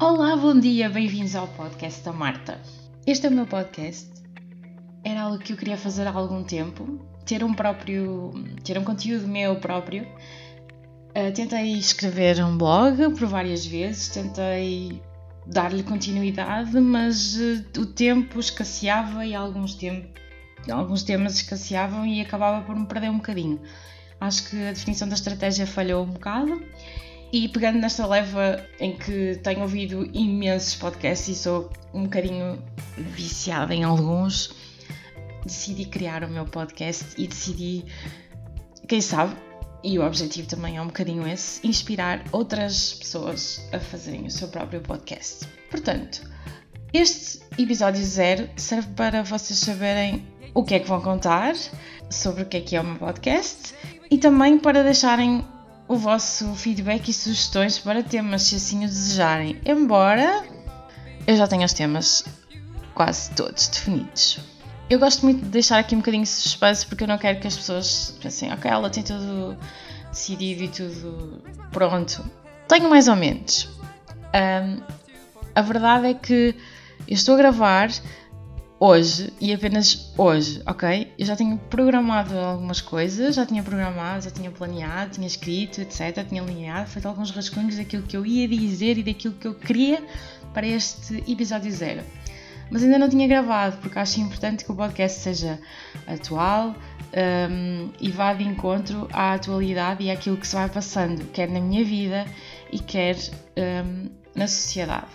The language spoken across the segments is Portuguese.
Olá, bom dia, bem-vindos ao podcast da Marta. Este é o meu podcast. Era algo que eu queria fazer há algum tempo, ter um próprio, ter um conteúdo meu próprio. Uh, tentei escrever um blog por várias vezes, tentei dar-lhe continuidade, mas uh, o tempo escasseava e alguns, tempo, alguns temas escasseavam e acabava por me perder um bocadinho. Acho que a definição da estratégia falhou um bocado e pegando nesta leva em que tenho ouvido imensos podcasts e sou um bocadinho viciada em alguns, decidi criar o meu podcast e decidi, quem sabe, e o objetivo também é um bocadinho esse, inspirar outras pessoas a fazerem o seu próprio podcast. Portanto, este episódio zero serve para vocês saberem o que é que vão contar, sobre o que é que é o meu podcast e também para deixarem o vosso feedback e sugestões para temas, se assim o desejarem. Embora eu já tenha os temas quase todos definidos. Eu gosto muito de deixar aqui um bocadinho de suspense porque eu não quero que as pessoas pensem, ok, ela tem tudo decidido e tudo pronto. Tenho mais ou menos. Um, a verdade é que eu estou a gravar hoje e apenas hoje, ok? Eu já tinha programado algumas coisas, já tinha programado, já tinha planeado, tinha escrito, etc. Tinha alinhado, feito alguns rascunhos daquilo que eu ia dizer e daquilo que eu queria para este episódio zero. Mas ainda não tinha gravado, porque acho importante que o podcast seja atual um, e vá de encontro à atualidade e àquilo que se vai passando, quer na minha vida e quer um, na sociedade.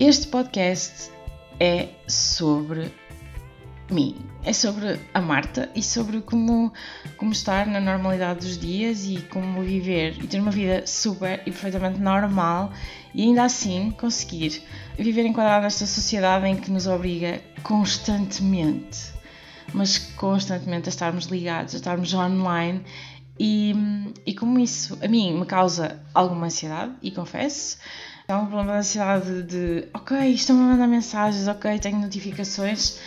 Este podcast é sobre mim, é sobre a Marta e sobre como, como estar na normalidade dos dias e como viver e ter uma vida super e perfeitamente normal e ainda assim conseguir viver enquadrado nesta sociedade em que nos obriga constantemente, mas constantemente a estarmos ligados, a estarmos online e, e como isso a mim me causa alguma ansiedade e confesso é um problema de ansiedade de ok, estão a mandar mensagens, ok, tenho notificações.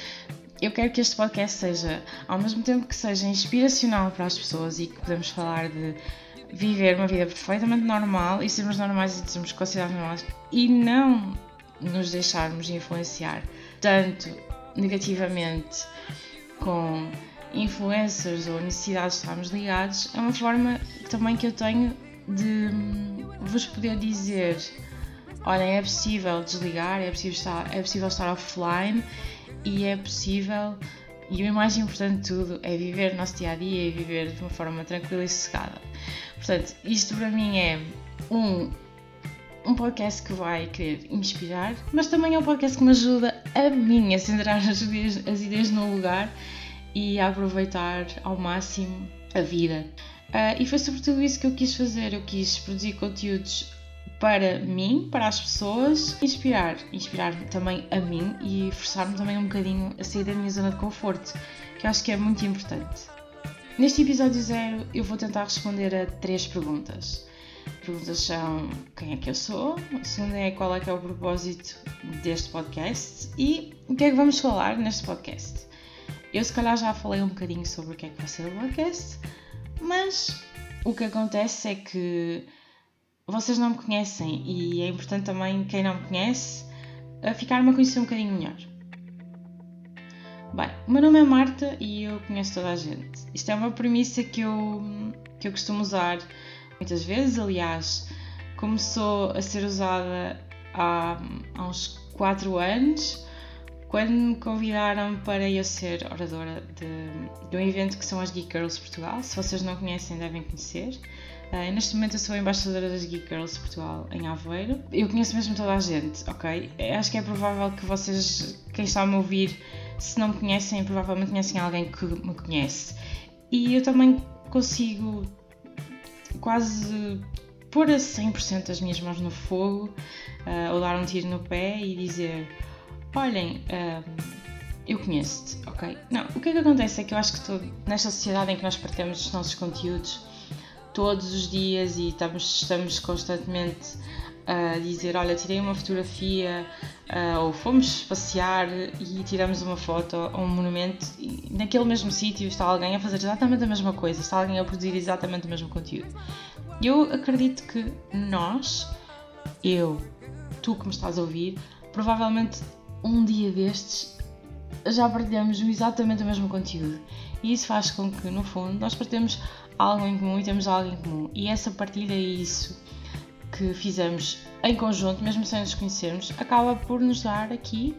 Eu quero que este podcast seja, ao mesmo tempo que seja inspiracional para as pessoas e que podemos falar de viver uma vida perfeitamente normal e sermos normais e sermos considerados normais e não nos deixarmos influenciar tanto negativamente com influencers ou necessidades de estarmos ligados, é uma forma também que eu tenho de vos poder dizer olhem, é possível desligar, é possível estar, é possível estar offline e é possível, e o mais importante de tudo, é viver o nosso dia a dia e viver de uma forma tranquila e sossegada. Portanto, isto para mim é um, um podcast que vai querer inspirar, mas também é um podcast que me ajuda a mim a centrar as ideias, as ideias no lugar e a aproveitar ao máximo a vida. Uh, e foi sobretudo isso que eu quis fazer. Eu quis produzir conteúdos para mim, para as pessoas, inspirar, inspirar também a mim e forçar-me também um bocadinho a sair da minha zona de conforto, que eu acho que é muito importante. Neste episódio zero eu vou tentar responder a três perguntas. As perguntas são quem é que eu sou, a segunda é qual é que é o propósito deste podcast e o que é que vamos falar neste podcast. Eu se calhar já falei um bocadinho sobre o que é que vai ser o podcast, mas o que acontece é que vocês não me conhecem e é importante também quem não me conhece ficar-me a conhecer um bocadinho melhor. Bem, o meu nome é Marta e eu conheço toda a gente. Isto é uma premissa que eu, que eu costumo usar muitas vezes, aliás, começou a ser usada há, há uns 4 anos, quando me convidaram para eu ser oradora de, de um evento que são as Geek Girls Portugal. Se vocês não conhecem, devem conhecer. Uh, neste momento eu sou a embaixadora das Geek Girls Portugal em Aveiro. Eu conheço mesmo toda a gente, ok? Acho que é provável que vocês, quem está a me ouvir, se não me conhecem, provavelmente conhecem alguém que me conhece. E eu também consigo quase pôr a 100% as minhas mãos no fogo, uh, ou dar um tiro no pé e dizer: Olhem, uh, eu conheço-te, ok? Não, o que é que acontece é que eu acho que nesta sociedade em que nós partilhamos os nossos conteúdos todos os dias e estamos, estamos constantemente a dizer: Olha, tirei uma fotografia, uh, ou fomos passear e tiramos uma foto a um monumento, e naquele mesmo sítio está alguém a fazer exatamente a mesma coisa, está alguém a produzir exatamente o mesmo conteúdo. Eu acredito que nós, eu, tu que me estás a ouvir, provavelmente um dia destes já partilhamos exatamente o mesmo conteúdo. E isso faz com que, no fundo, nós partilhamos algo em comum e temos algo em comum. E essa partilha e isso que fizemos em conjunto, mesmo sem nos conhecermos, acaba por nos dar aqui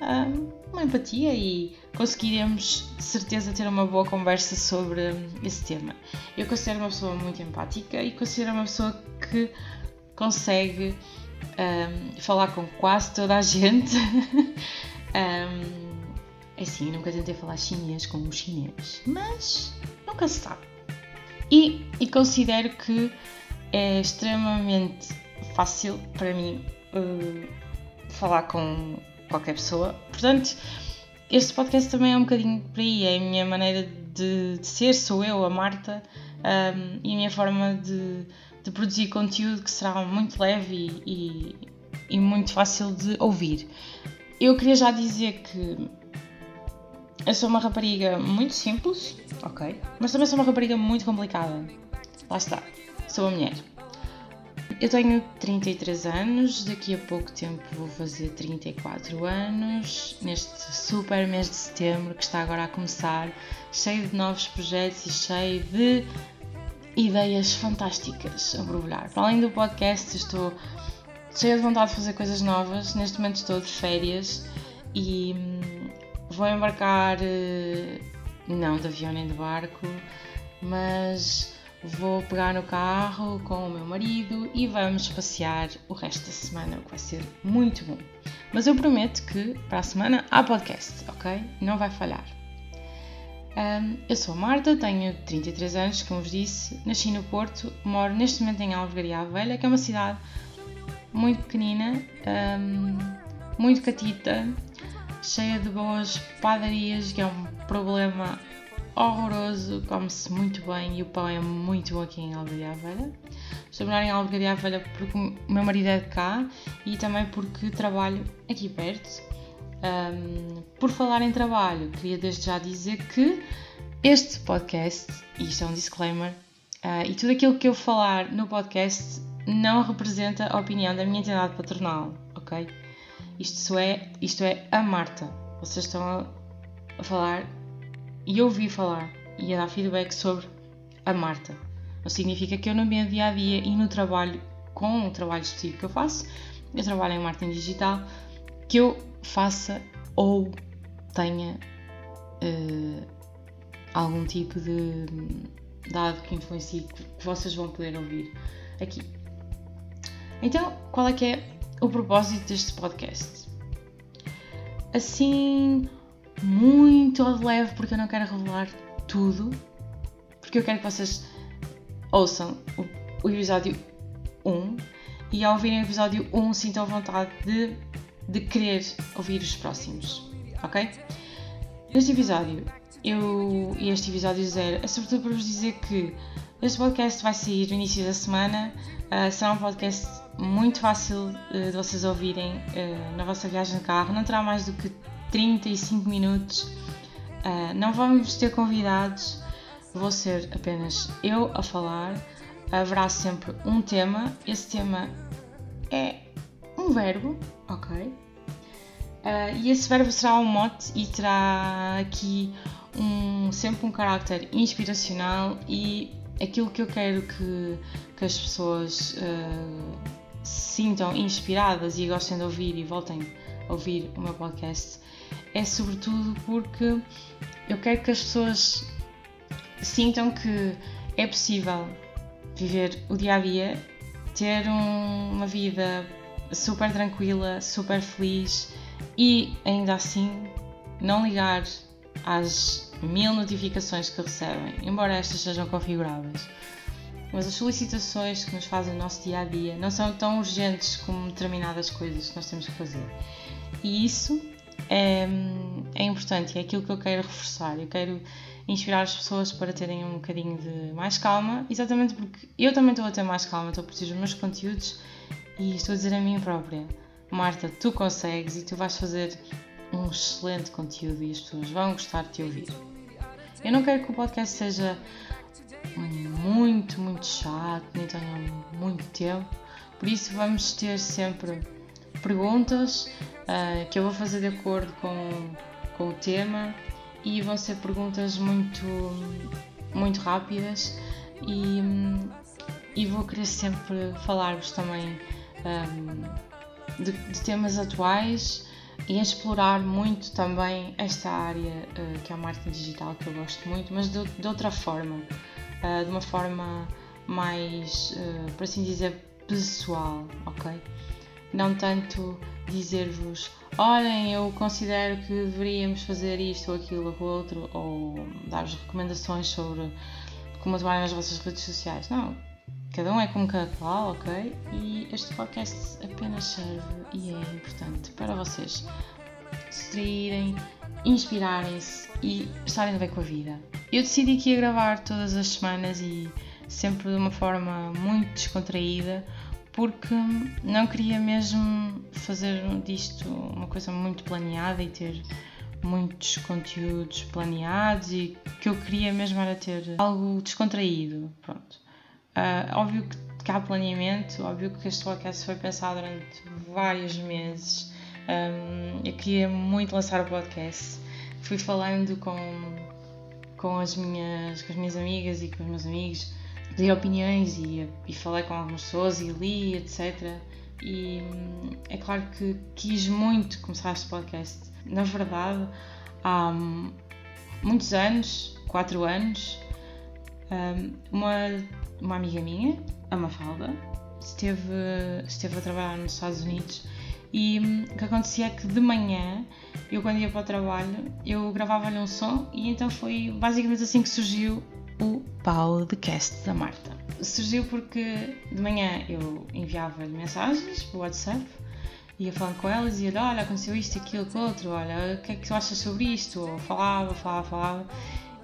um, uma empatia e conseguiremos de certeza ter uma boa conversa sobre esse tema. Eu considero uma pessoa muito empática e considero uma pessoa que consegue um, falar com quase toda a gente. um, é assim, nunca tentei falar chinês com um chinês, mas nunca se sabe. E, e considero que é extremamente fácil para mim uh, falar com qualquer pessoa. Portanto, este podcast também é um bocadinho por aí, é a minha maneira de, de ser, sou eu, a Marta, um, e a minha forma de, de, produzir conteúdo que será muito leve e, e, e muito fácil de ouvir. Eu queria já dizer que eu sou uma rapariga muito simples, ok? Mas também sou uma rapariga muito complicada. Lá está, sou a mulher. Eu tenho 33 anos, daqui a pouco tempo vou fazer 34 anos, neste super mês de setembro que está agora a começar, cheio de novos projetos e cheio de ideias fantásticas a borbulhar. Para além do podcast, estou cheia de vontade de fazer coisas novas. Neste momento estou de férias e hum, vou embarcar, eh, não de avião nem de barco, mas Vou pegar no carro com o meu marido e vamos passear o resto da semana, o que vai ser muito bom. Mas eu prometo que para a semana há podcast, ok? Não vai falhar. Um, eu sou Marta, tenho 33 anos, como vos disse, nasci no Porto, moro neste momento em Alvegaria Velha, que é uma cidade muito pequenina, um, muito catita, cheia de boas padarias, que é um problema horroroso, come-se muito bem e o pão é muito bom aqui em Albergaria Velha. Estou a morar em Albergaria Velha porque o meu marido é de cá e também porque trabalho aqui perto. Um, por falar em trabalho, queria desde já dizer que este podcast, e isto é um disclaimer, uh, e tudo aquilo que eu falar no podcast não representa a opinião da minha entidade patronal, ok? Isto é, isto é a Marta. Vocês estão a, a falar e ouvi falar e a dar feedback sobre a Marta. Não significa que eu no meu dia a dia e no trabalho, com o trabalho específico que eu faço, eu trabalho em marketing digital, que eu faça ou tenha uh, algum tipo de dado que influencie que vocês vão poder ouvir aqui. Então, qual é que é o propósito deste podcast? Assim, muito ao de leve, porque eu não quero revelar tudo, porque eu quero que vocês ouçam o, o episódio 1 e ao ouvirem o episódio 1 sintam vontade de, de querer ouvir os próximos, ok? Neste episódio, eu e este episódio zero é sobretudo para vos dizer que este podcast vai sair no início da semana, uh, será um podcast muito fácil uh, de vocês ouvirem uh, na vossa viagem de carro, não terá mais do que 35 minutos. Não vamos ter convidados, vou ser apenas eu a falar. Haverá sempre um tema. Esse tema é um verbo, ok? Uh, e esse verbo será um mote e terá aqui um, sempre um carácter inspiracional e aquilo que eu quero que, que as pessoas uh, se sintam inspiradas e gostem de ouvir e voltem a ouvir o meu podcast é sobretudo porque eu quero que as pessoas sintam que é possível viver o dia a dia, ter um, uma vida super tranquila, super feliz e ainda assim não ligar às mil notificações que recebem, embora estas sejam configuráveis. Mas as solicitações que nos fazem no nosso dia a dia não são tão urgentes como determinadas coisas que nós temos que fazer. E isso é, é importante, é aquilo que eu quero reforçar. Eu quero inspirar as pessoas para terem um bocadinho de mais calma, exatamente porque eu também estou a ter mais calma, estou a produzir os meus conteúdos e estou a dizer a mim própria: Marta, tu consegues e tu vais fazer um excelente conteúdo e as pessoas vão gostar de te ouvir. Eu não quero que o podcast seja muito, muito chato, nem tenha muito tempo, por isso vamos ter sempre perguntas uh, que eu vou fazer de acordo com, com o tema e vão ser perguntas muito, muito rápidas e, e vou querer sempre falar-vos também um, de, de, temas atuais e explorar muito também esta área uh, que é a marketing digital que eu gosto muito, mas de, de outra forma, uh, de uma forma mais, uh, por assim dizer, pessoal, ok? Não tanto dizer-vos, olhem, eu considero que deveríamos fazer isto ou aquilo ou outro, ou dar-vos recomendações sobre como atuar nas vossas redes sociais. Não, cada um é como cada qual, ok? E este podcast apenas serve e é importante para vocês se distraírem, inspirarem-se e estarem bem com a vida. Eu decidi que ia gravar todas as semanas e sempre de uma forma muito descontraída, porque não queria mesmo fazer disto uma coisa muito planeada e ter muitos conteúdos planeados e que eu queria mesmo era ter algo descontraído, pronto. Uh, óbvio que há planeamento, óbvio que este podcast foi pensado durante vários meses. Um, eu queria muito lançar o podcast. Fui falando com, com, as minhas, com as minhas amigas e com os meus amigos dei opiniões e, e falei com algumas pessoas e li, etc. E hum, é claro que quis muito começar este podcast. Na verdade, há hum, muitos anos, quatro anos, hum, uma, uma amiga minha, a Mafalda, esteve, esteve a trabalhar nos Estados Unidos e o que acontecia é que de manhã, eu quando ia para o trabalho, eu gravava-lhe um som e então foi basicamente assim que surgiu o podcast da Marta. Surgiu porque de manhã eu enviava-lhe mensagens por WhatsApp, ia falando com elas e ia olha, aconteceu isto, aquilo, aquilo outro, olha, o que é que tu achas sobre isto? Ou falava, falava, falava.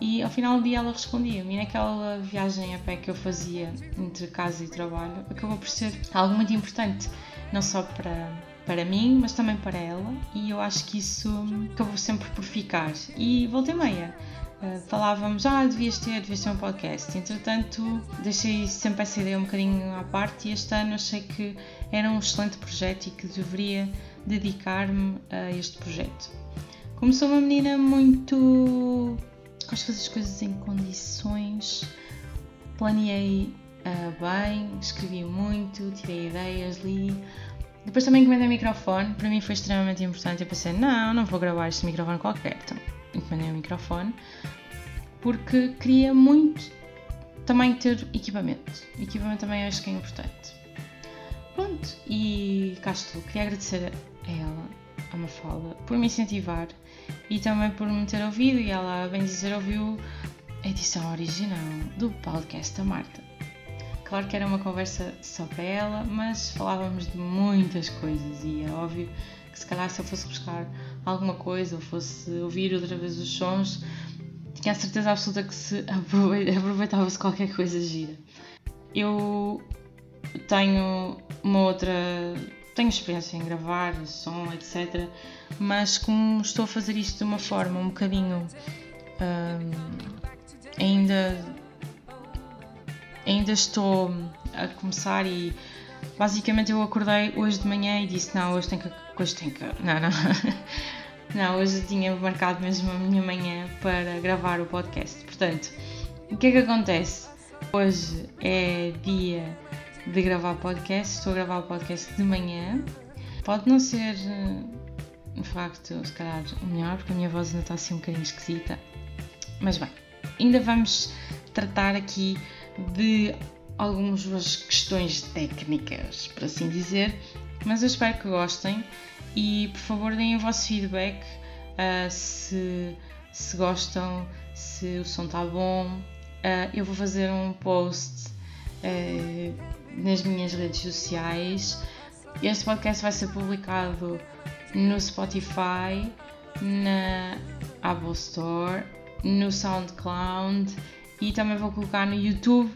E ao final do dia ela respondia-me. E naquela viagem a pé que eu fazia entre casa e trabalho, acabou por ser algo muito importante, não só para, para mim, mas também para ela. E eu acho que isso acabou sempre por ficar. E voltei meia Uh, falávamos, ah, devias ter, devias ter um podcast. Entretanto, deixei sempre essa ideia um bocadinho à parte e este ano achei que era um excelente projeto e que deveria dedicar-me a este projeto. Como sou uma menina muito. Gosto de fazer as coisas em condições, planeei uh, bem, escrevi muito, tirei ideias, li. Depois também encomendei microfone, para mim foi extremamente importante. Eu pensei, não, não vou gravar este microfone qualquer. Então, encomendei o microfone porque queria muito também ter equipamento. Equipamento também acho que é importante. Pronto, e cá estou. Queria agradecer a ela, a Mafalda, por me incentivar e também por me ter ouvido. E ela, bem dizer, ouviu a edição original do podcast da Marta. Claro que era uma conversa só para ela, mas falávamos de muitas coisas e é óbvio que se calhar se eu fosse buscar alguma coisa ou fosse ouvir outra vez os sons, tinha a certeza absoluta que se aproveitava-se qualquer coisa gira. Eu tenho uma outra. Tenho experiência em gravar som, etc. Mas como estou a fazer isto de uma forma um bocadinho. Hum, ainda. ainda estou a começar e basicamente eu acordei hoje de manhã e disse não, hoje tem que. hoje tem que. não, não. Não, hoje tinha marcado mesmo a minha manhã para gravar o podcast. Portanto, o que é que acontece? Hoje é dia de gravar podcast, estou a gravar o podcast de manhã. Pode não ser, de facto, se calhar o melhor, porque a minha voz ainda está assim um bocadinho esquisita. Mas bem, ainda vamos tratar aqui de algumas questões técnicas, por assim dizer, mas eu espero que gostem e por favor deem o vosso feedback uh, se, se gostam, se o som está bom. Uh, eu vou fazer um post uh, nas minhas redes sociais. Este podcast vai ser publicado no Spotify, na Apple Store, no SoundCloud e também vou colocar no YouTube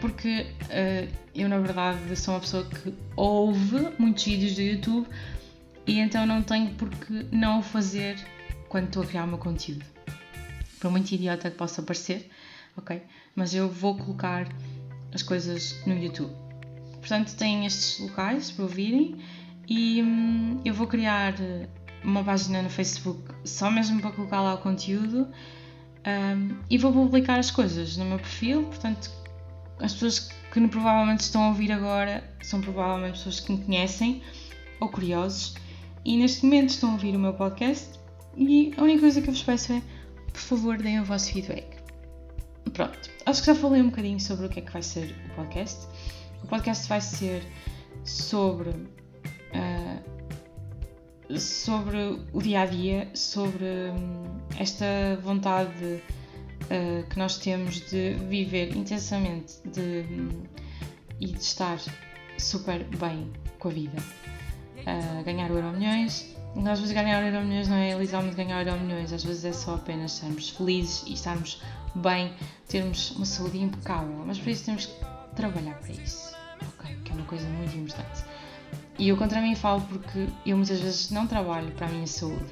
porque uh, eu na verdade sou uma pessoa que ouve muitos vídeos do YouTube e então não tenho por que não o fazer quando estou a criar o meu conteúdo. Por muito idiota que possa parecer, ok? Mas eu vou colocar as coisas no YouTube. Portanto, têm estes locais para ouvirem E hum, eu vou criar uma página no Facebook só mesmo para colocar lá o conteúdo um, e vou publicar as coisas no meu perfil, portanto, as pessoas que provavelmente estão a ouvir agora são provavelmente pessoas que me conhecem ou curiosos e neste momento estão a ouvir o meu podcast e a única coisa que eu vos peço é, por favor, deem o vosso feedback. Pronto, acho que já falei um bocadinho sobre o que é que vai ser o podcast. O podcast vai ser sobre uh, sobre o dia a dia, sobre um, esta vontade uh, que nós temos de viver intensamente de, um, e de estar super bem com a vida. Uh, ganhar o Euro Milhões. Às vezes ganhar o Milhões não é literalmente ganhar o Milhões, às vezes é só apenas estarmos felizes e estarmos bem, termos uma saúde impecável, mas para isso temos que trabalhar para isso, ok? Que é uma coisa muito importante. E eu contra mim falo porque eu muitas vezes não trabalho para a minha saúde.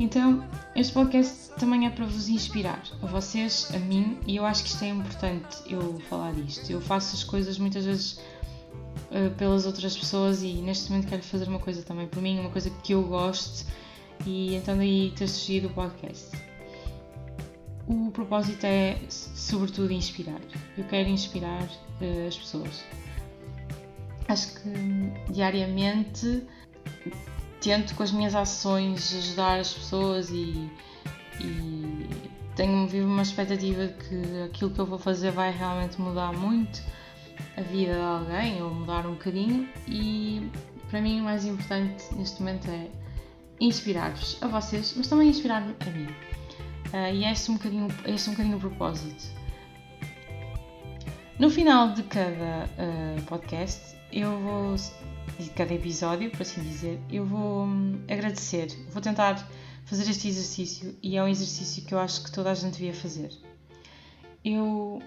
Então, este podcast também é para vos inspirar, a vocês, a mim, e eu acho que isto é importante eu falar disto. Eu faço as coisas muitas vezes uh, pelas outras pessoas e neste momento quero fazer uma coisa também por mim, uma coisa que eu gosto, e então daí ter surgido o podcast. O propósito é, sobretudo, inspirar. Eu quero inspirar uh, as pessoas acho que diariamente tento com as minhas ações ajudar as pessoas e, e tenho vivo uma expectativa de que aquilo que eu vou fazer vai realmente mudar muito a vida de alguém ou mudar um bocadinho e para mim o mais importante neste momento é inspirar-vos a vocês, mas também inspirar-me a mim. Uh, e é este um bocadinho, este um bocadinho o propósito. No final de cada uh, podcast eu vou, de cada episódio, por assim dizer, eu vou hum, agradecer, vou tentar fazer este exercício e é um exercício que eu acho que toda a gente devia fazer. Eu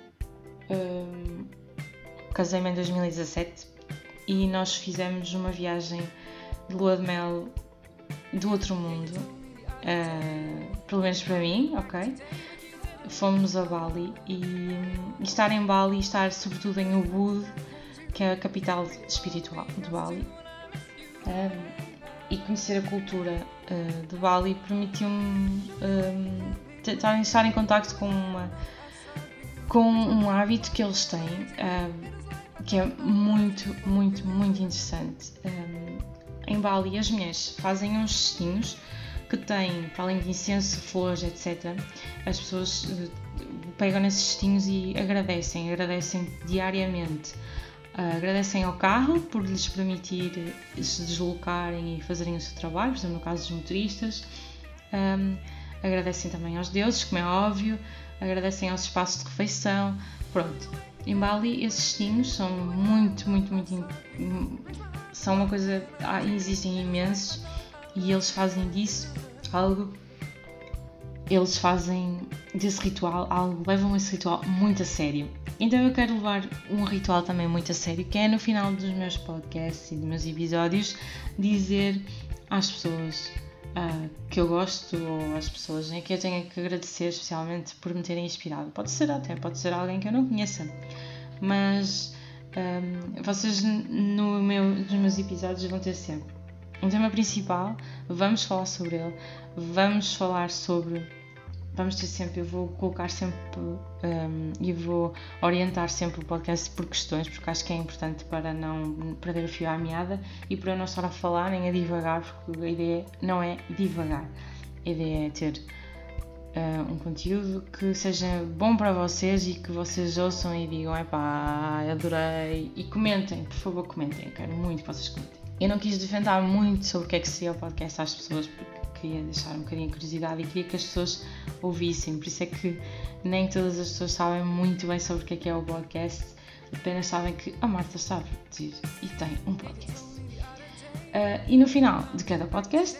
casei-me em 2017 e nós fizemos uma viagem de lua de mel do outro mundo, uh, pelo menos para mim, ok? Fomos a Bali e, estar em Bali, estar sobretudo em Ubud, que é a capital espiritual de Bali. Um, e conhecer a cultura uh, de Bali permitiu-me um, estar, em contato com, uma, com um hábito que eles têm, um, que é muito, muito, muito interessante. em Bali, as mulheres fazem uns cestinhos que têm, para além de incenso, flores, etc., as pessoas uh, pegam nesses cestinhos e agradecem, agradecem diariamente Uh, agradecem ao carro por lhes permitir se deslocarem e fazerem o seu trabalho, por exemplo, no caso dos motoristas. Um, agradecem também aos deuses, como é óbvio, agradecem aos espaços de refeição. Pronto, em Bali esses destinos são muito, muito, muito. são uma coisa. Ah, existem imensos e eles fazem disso algo. Eles fazem desse ritual algo, levam esse ritual muito a sério então eu quero levar um ritual também muito a sério, que é no final dos meus podcasts e dos meus episódios dizer às pessoas uh, que eu gosto ou às pessoas em que eu tenho que agradecer especialmente por me terem inspirado. Pode ser até, pode ser alguém que eu não conheça, mas um, vocês no meu, nos meus episódios vão ter sempre um tema principal, vamos falar sobre ele, vamos falar sobre vamos ter sempre, eu vou colocar sempre um, e vou orientar sempre o podcast por questões, porque acho que é importante para não perder o fio à meada e para não estar a falar nem a divagar, porque a ideia não é divagar, a ideia é ter uh, um conteúdo que seja bom para vocês e que vocês ouçam e digam, epá, adorei, e comentem, por favor comentem, eu quero muito que vocês comentem. Eu não quis defender muito sobre o que é que seria o podcast às pessoas, porque queria deixar um bocadinho de curiosidade e queria que as pessoas ouvissem. Por isso é que nem todas as pessoas sabem muito bem sobre o que é, que é o podcast, apenas sabem que a Marta sabe dizer e tem um podcast. Uh, e no final de cada podcast,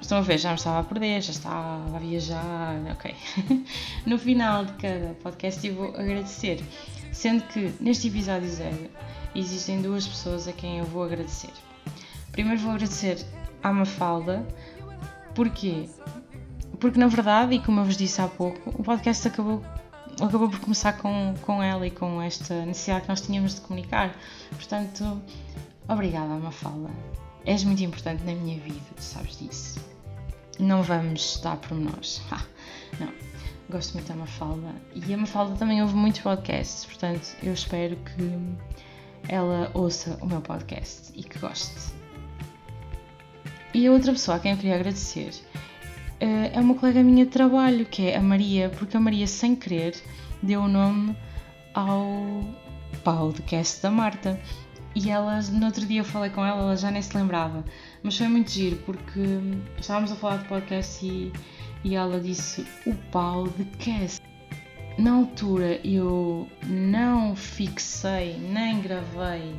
estão a ver, já me estava a perder, já estava a viajar, ok. no final de cada podcast eu vou agradecer, sendo que neste episódio zero existem duas pessoas a quem eu vou agradecer. Primeiro vou agradecer à Mafalda, Porquê? Porque na verdade, e como eu vos disse há pouco, o podcast acabou, acabou por começar com, com ela e com esta necessidade que nós tínhamos de comunicar. Portanto, obrigada, Mafalda. és muito importante na minha vida, tu sabes disso. Não vamos dar pormenores. não. Gosto muito da Mafalda. E a Mafalda também ouve muitos podcasts, portanto, eu espero que ela ouça o meu podcast e que goste. E a outra pessoa a quem eu queria agradecer eh, é uma colega minha de trabalho, que é a Maria, porque a Maria, sem querer, deu o nome ao podcast da Marta. E ela, no outro dia eu falei com ela, ela já nem se lembrava. Mas foi muito giro, porque estávamos a falar de podcast e, e ela disse o podcast. Na altura eu não fixei, nem gravei,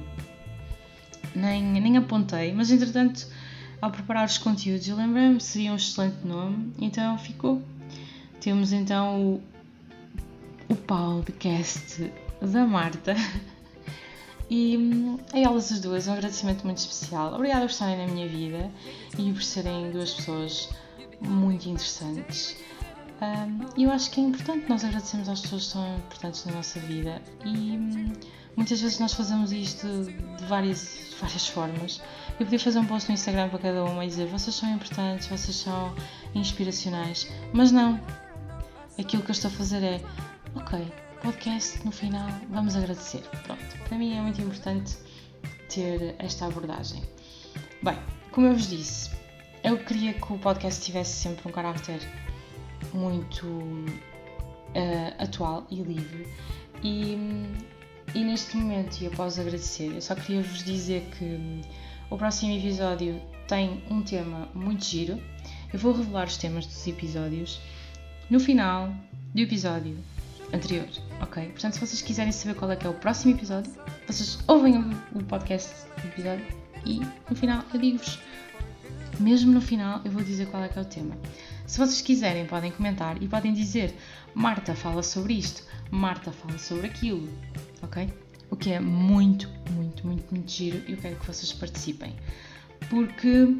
nem, nem apontei, mas entretanto, ao preparar os conteúdos, eu lembrei-me que seria um excelente nome, então ficou. Temos então o, o podcast da Marta. E a elas as duas, um agradecimento muito especial. Obrigada por estarem na minha vida e por serem duas pessoas muito interessantes. E eu acho que é importante nós agradecermos às pessoas que são importantes na nossa vida e muitas vezes nós fazemos isto de várias, de várias formas. Eu podia fazer um post no Instagram para cada uma e dizer vocês são importantes, vocês são inspiracionais, mas não. Aquilo que eu estou a fazer é ok, podcast no final, vamos agradecer. Pronto, para mim é muito importante ter esta abordagem. Bem, como eu vos disse, eu queria que o podcast tivesse sempre um caráter muito uh, atual e livre. E, e neste momento, e após agradecer, eu só queria vos dizer que hum, o próximo episódio tem um tema muito giro. Eu vou revelar os temas dos episódios no final do episódio anterior, ok? Portanto, se vocês quiserem saber qual é que é o próximo episódio, vocês ouvem o podcast do episódio e no final eu digo-vos. Mesmo no final eu vou dizer qual é que é o tema. Se vocês quiserem, podem comentar e podem dizer Marta fala sobre isto, Marta fala sobre aquilo, ok? O que é muito, muito, muito, muito giro e eu quero que vocês participem. Porque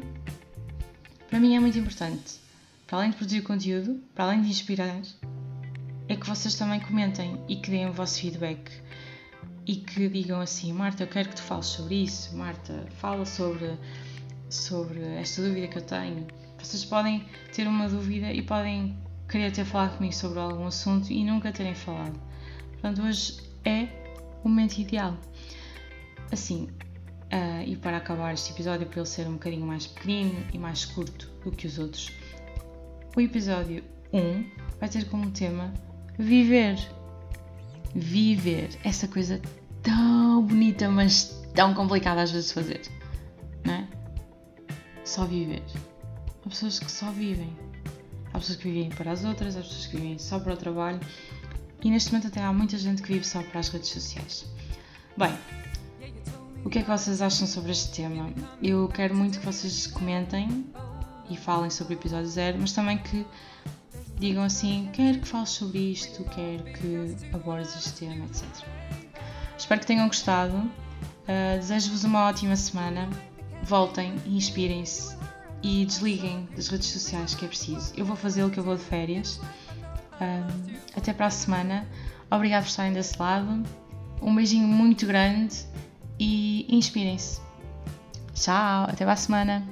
para mim é muito importante, para além de produzir conteúdo, para além de inspirar, é que vocês também comentem e que deem o vosso feedback e que digam assim: Marta, eu quero que tu fales sobre isso, Marta, fala sobre, sobre esta dúvida que eu tenho vocês podem ter uma dúvida e podem querer ter falado comigo sobre algum assunto e nunca terem falado. Portanto, hoje é momento ideal. Assim, uh, e para acabar este episódio, para ele ser um bocadinho mais pequenino e mais curto do que os outros, o episódio 1 vai ter como tema Viver. Viver. Essa coisa tão bonita, mas tão complicada às vezes de fazer. Não é? Só viver. Há pessoas que só vivem. Há pessoas que vivem para as outras, há pessoas que vivem só para o trabalho. E neste momento até há muita gente que vive só para as redes sociais. Bem, o que é que vocês acham sobre este tema? Eu quero muito que vocês comentem e falem sobre o episódio zero, mas também que digam assim: quero que fales sobre isto, quero que abordes este tema, etc. Espero que tenham gostado. Uh, Desejo-vos uma ótima semana. Voltem inspirem-se e desliguem das redes sociais que é preciso. Eu vou fazê-lo que eu vou de férias. Até para a semana. Obrigado por estarem desse lado. Um beijinho muito grande e inspirem-se. Tchau, até para a semana.